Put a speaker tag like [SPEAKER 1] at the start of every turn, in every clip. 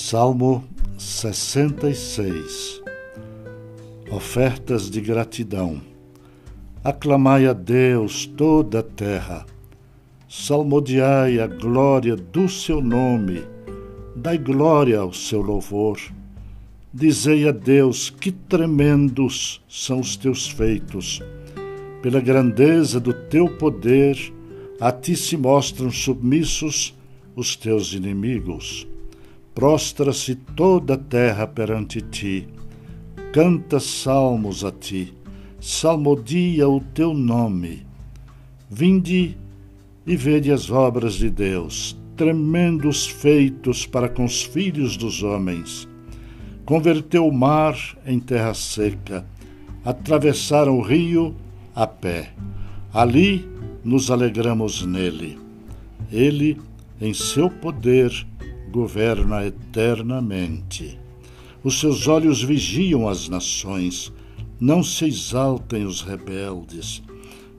[SPEAKER 1] Salmo 66 Ofertas de gratidão. Aclamai a Deus toda a terra. Salmodiai a glória do seu nome. Dai glória ao seu louvor. Dizei a Deus que tremendos são os teus feitos. Pela grandeza do teu poder, a ti se mostram submissos os teus inimigos. Prostra-se toda a terra perante ti, canta salmos a ti, salmodia o teu nome. Vinde e vede as obras de Deus, tremendos feitos para com os filhos dos homens. Converteu o mar em terra seca, atravessaram o rio a pé. Ali nos alegramos nele. Ele, em seu poder, governa eternamente. Os seus olhos vigiam as nações, não se exaltem os rebeldes.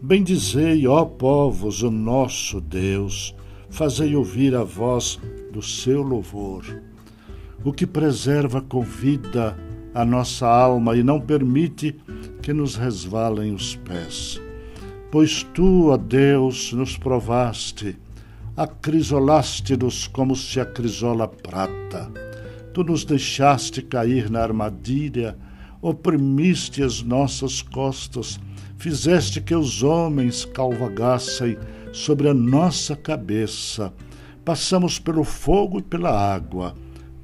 [SPEAKER 1] Bendizei, ó povos, o nosso Deus, fazei ouvir a voz do seu louvor. O que preserva com vida a nossa alma e não permite que nos resvalem os pés. Pois tu, ó Deus, nos provaste acrisolaste-nos como se acrisola prata. Tu nos deixaste cair na armadilha, oprimiste as nossas costas, fizeste que os homens calvagassem sobre a nossa cabeça. Passamos pelo fogo e pela água,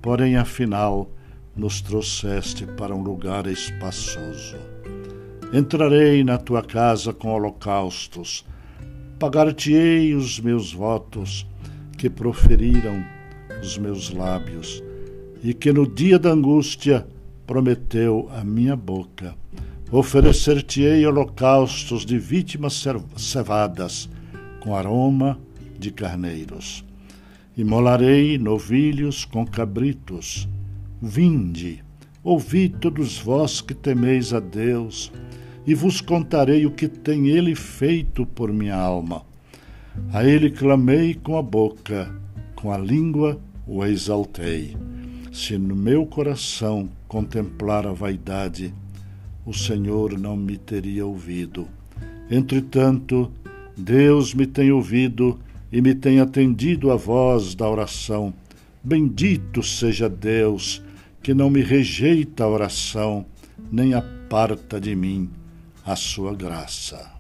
[SPEAKER 1] porém afinal nos trouxeste para um lugar espaçoso. Entrarei na tua casa com holocaustos, pagar-te-ei os meus votos que proferiram os meus lábios e que no dia da angústia prometeu a minha boca. Oferecer-te-ei holocaustos de vítimas cevadas com aroma de carneiros. Imolarei novilhos com cabritos. Vinde, ouvi todos vós que temeis a Deus, e vos contarei o que tem ele feito por minha alma. A ele clamei com a boca, com a língua o exaltei. Se no meu coração contemplar a vaidade, o Senhor não me teria ouvido. Entretanto, Deus me tem ouvido e me tem atendido a voz da oração. Bendito seja Deus, que não me rejeita a oração, nem aparta de mim a sua graça.